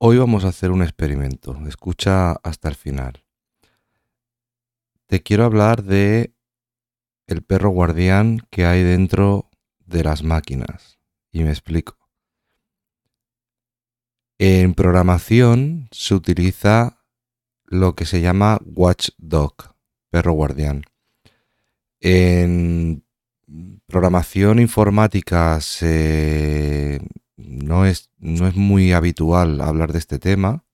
Hoy vamos a hacer un experimento. Escucha hasta el final. Te quiero hablar de el perro guardián que hay dentro de las máquinas. Y me explico. En programación se utiliza lo que se llama watchdog, perro guardián. En programación informática no, es, no es muy habitual hablar de este tema,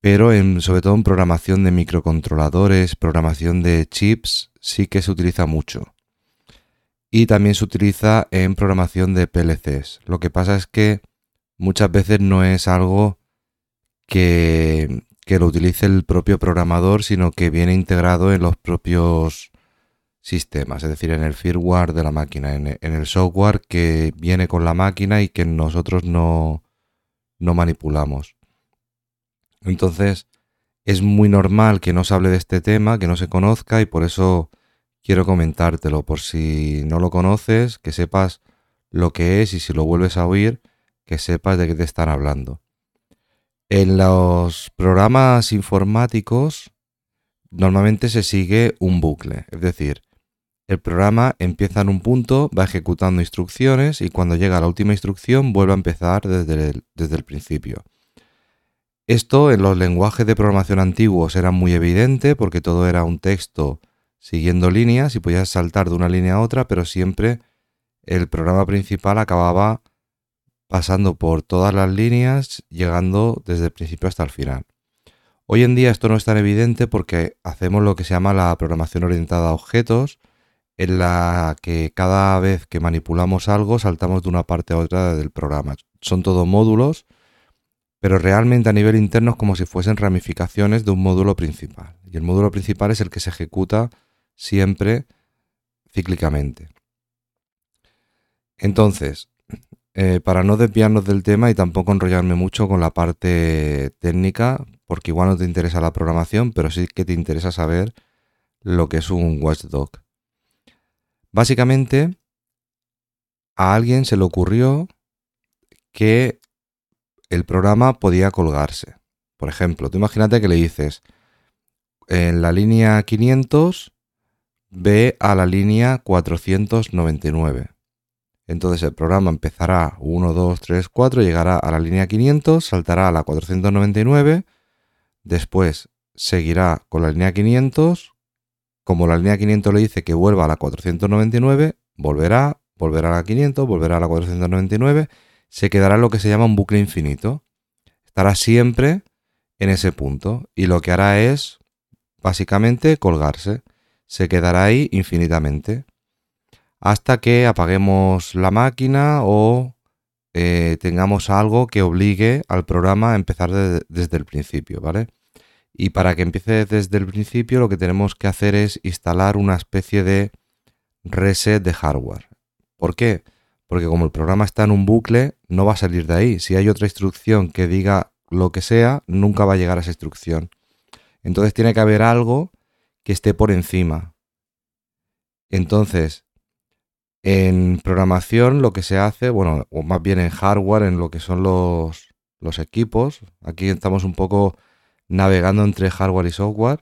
pero sobre todo en programación de microcontroladores, programación de chips, sí que se utiliza mucho. Y también se utiliza en programación de PLCs. Lo que pasa es que muchas veces no es algo que, que lo utilice el propio programador, sino que viene integrado en los propios sistemas, es decir, en el firmware de la máquina, en, el software que viene con la máquina y que nosotros no, no manipulamos. Entonces, es muy normal que no se hable de este tema, que no se conozca y por eso quiero comentártelo, por si no lo conoces, que sepas lo que es y si lo vuelves a oír, que sepas de qué te están hablando. En los programas informáticos normalmente se sigue un bucle, es decir, el programa empieza en un punto, va ejecutando instrucciones y cuando llega a la última instrucción vuelve a empezar desde el, principio. Esto en los lenguajes de programación antiguos era muy evidente porque todo era un texto siguiendo líneas y podías saltar de una línea a otra, pero siempre el programa principal acababa pasando por todas las líneas, llegando desde el principio hasta el final. Hoy en día esto no es tan evidente porque hacemos lo que se llama la programación orientada a objetos, en la que cada vez que manipulamos algo saltamos de una parte a otra del programa. Son todos módulos, pero realmente a nivel interno es como si fuesen ramificaciones de un módulo principal. Y el módulo principal es el que se ejecuta siempre cíclicamente. Entonces, eh, para no desviarnos del tema y tampoco enrollarme mucho con la parte técnica, porque igual no te interesa la programación, pero sí que te interesa saber lo que es un watchdog. Básicamente, a alguien se le ocurrió que el programa podía colgarse. Por ejemplo, tú imagínate que le dices, en la línea 500 ve a la línea 499. Entonces el programa empezará 1, 2, 3, 4, llegará a la línea 500, saltará a la 499, después seguirá con la línea 500, como la línea 500 le dice que vuelva a la 499, volverá, volverá a la 500, volverá a la 499, se quedará lo que se llama un bucle infinito. Estará siempre en ese punto y lo que hará es básicamente colgarse. Se quedará ahí infinitamente hasta que apaguemos la máquina o eh, tengamos algo que obligue al programa a empezar desde el principio, ¿vale? Y para que empiece desde el principio lo que tenemos que hacer es instalar una especie de reset de hardware. ¿Por qué? Porque como el programa está en un bucle, no va a salir de ahí. Si hay otra instrucción que diga lo que sea, nunca va a llegar a esa instrucción. Entonces tiene que haber algo que esté por encima. Entonces, en programación lo que se hace, bueno, o más bien en hardware, en lo que son los, los equipos, aquí estamos un poco navegando entre hardware y software.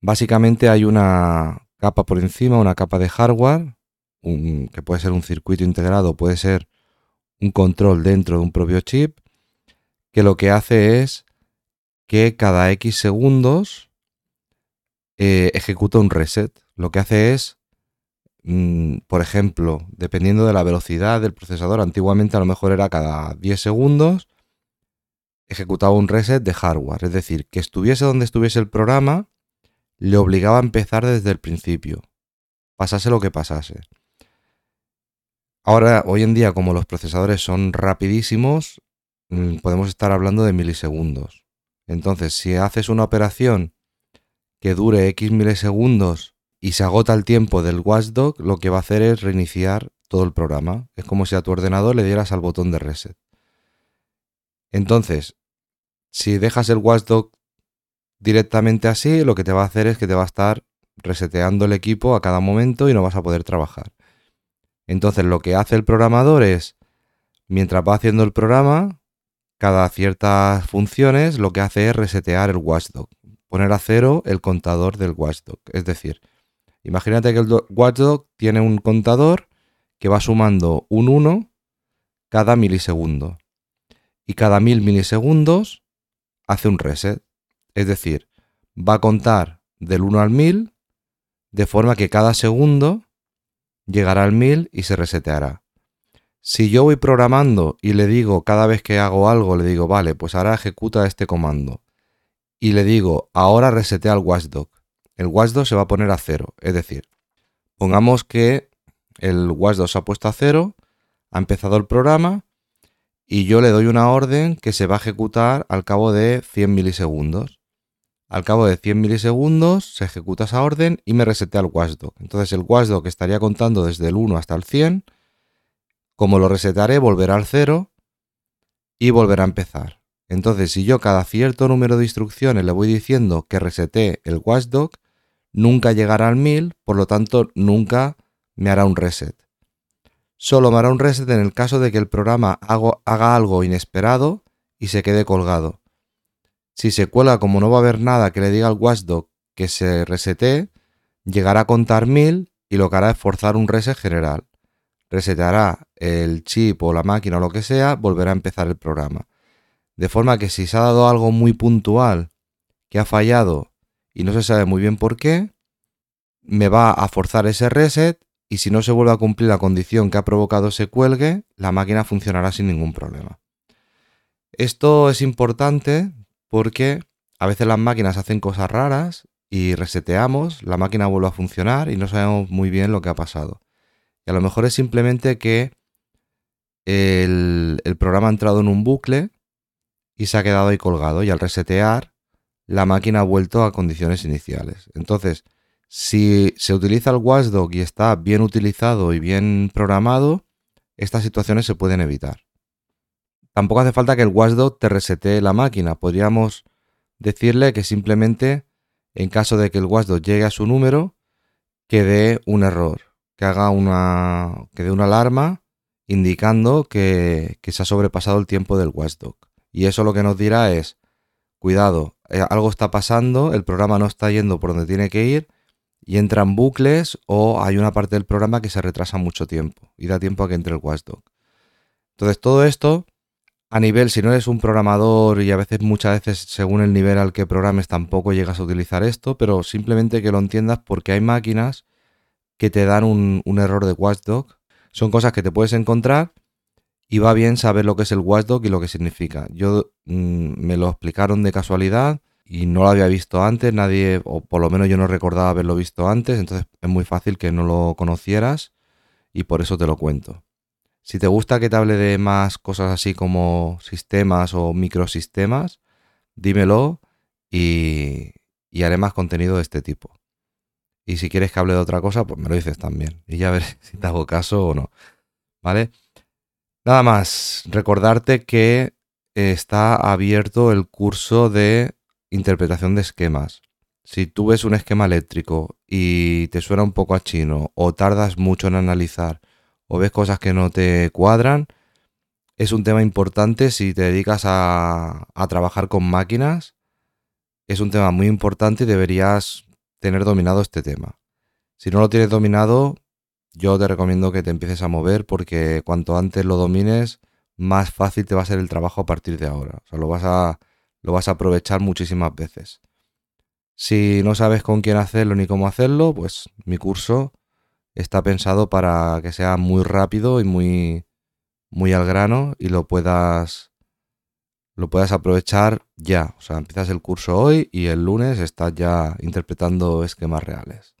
Básicamente hay una capa por encima, una capa de hardware, que puede ser un circuito integrado, puede ser un control dentro de un propio chip, que lo que hace es que cada X segundos eh, ejecuta un reset. Lo que hace es, mm, por ejemplo, dependiendo de la velocidad del procesador, antiguamente a lo mejor era cada 10 segundos, ejecutaba un reset de hardware, es decir, que estuviese donde estuviese el programa, le obligaba a empezar desde el principio, pasase lo que pasase. Ahora, hoy en día, como los procesadores son rapidísimos, mm, podemos estar hablando de milisegundos. Entonces, si haces una operación que dure X milisegundos y se agota el tiempo del watchdog, lo que va a hacer es reiniciar todo el programa. Es como si a tu ordenador le dieras al botón de reset. Entonces, si dejas el watchdog directamente así, lo que te va a hacer es que te va a estar reseteando el equipo a cada momento y no vas a poder trabajar. Entonces lo que hace el programador es Mientras va haciendo el programa, cada ciertas funciones lo que hace es resetear el watchdog, poner a cero el contador del watchdog. Es decir, imagínate que el watchdog tiene un contador que va sumando un 1 cada milisegundo. Y cada mil milisegundos hace un reset. Es decir, va a contar del 1 al 1000 de forma que cada segundo llegará al 1000 y se reseteará. Si yo voy programando y le digo cada vez que hago algo, le digo, vale, pues ahora ejecuta este comando. Y le digo, ahora resetea el watchdog. El watchdog se va a poner a cero. Es decir, pongamos que el watchdog se ha puesto a cero, ha empezado el programa y yo le doy una orden que se va a ejecutar al cabo de 100 milisegundos. Al cabo de 100 milisegundos se ejecuta esa orden y me resetea el watchdog. Entonces el watchdog estaría contando desde el 1 hasta el 100. Como lo resetaré, volverá al 0 y volverá a empezar. Entonces, si yo cada cierto número de instrucciones le voy diciendo que resete el watchdog, nunca llegará al 1000, por lo tanto, nunca me hará un reset. Solo me hará un reset en el caso de que el programa haga algo inesperado y se quede colgado. Si se cuela como no va a haber nada que le diga al watchdog que se resete, llegará a contar 1000 y lo que hará es forzar un reset general. Reseteará el chip o la máquina o lo que sea, volverá a empezar el programa. De forma que si se ha dado algo muy puntual que ha fallado y no se sabe muy bien por qué, me va a forzar ese reset y si no se vuelve a cumplir la condición que ha provocado ese cuelgue, la máquina funcionará sin ningún problema. Esto es importante porque a veces las máquinas hacen cosas raras y reseteamos, la máquina vuelve a funcionar y no sabemos muy bien lo que ha pasado. Y a lo mejor es simplemente que el, programa ha entrado en un bucle y se ha quedado ahí colgado y al resetear la máquina ha vuelto a condiciones iniciales. Entonces, si se utiliza el watchdog y está bien utilizado y bien programado, estas situaciones se pueden evitar. Tampoco hace falta que el watchdog te resete la máquina. Podríamos decirle que simplemente, en caso de que el watchdog llegue a su número, que dé un error, que haga una, que dé una alarma indicando que, que se ha sobrepasado el tiempo del watchdog. Y eso lo que nos dirá es, cuidado, eh, algo está pasando, el programa no está yendo por donde tiene que ir y entran bucles o hay una parte del programa que se retrasa mucho tiempo y da tiempo a que entre el watchdog. Entonces todo esto a nivel, si no eres un programador y a veces muchas veces según el nivel al que programes tampoco llegas a utilizar esto, pero simplemente que lo entiendas porque hay máquinas que te dan un, error de watchdog. Son cosas que te puedes encontrar y va bien saber lo que es el watchdog y lo que significa. Yo mm, me lo explicaron de casualidad y no lo había visto antes, nadie, o por lo menos yo no recordaba haberlo visto antes, entonces es muy fácil que no lo conocieras y por eso te lo cuento. Si te gusta que te hable de más cosas así como sistemas o microsistemas, dímelo y, haré más contenido de este tipo. Y si quieres que hable de otra cosa, pues me lo dices también. Y ya veré si te hago caso o no. ¿Vale? Nada más, recordarte que está abierto el curso de interpretación de esquemas. Si tú ves un esquema eléctrico y te suena un poco a chino o tardas mucho en analizar o ves cosas que no te cuadran, es un tema importante si te dedicas a, trabajar con máquinas. Es un tema muy importante y deberías tener dominado este tema. Si no lo tienes dominado, yo te recomiendo que te empieces a mover porque cuanto antes lo domines, más fácil te va a ser el trabajo a partir de ahora. O sea, lo vas a, lo vas a aprovechar muchísimas veces. Si no sabes con quién hacerlo ni cómo hacerlo, pues mi curso está pensado para que sea muy rápido y muy, muy al grano y lo puedas, lo puedas aprovechar ya. O sea, empiezas el curso hoy y el lunes estás ya interpretando esquemas reales.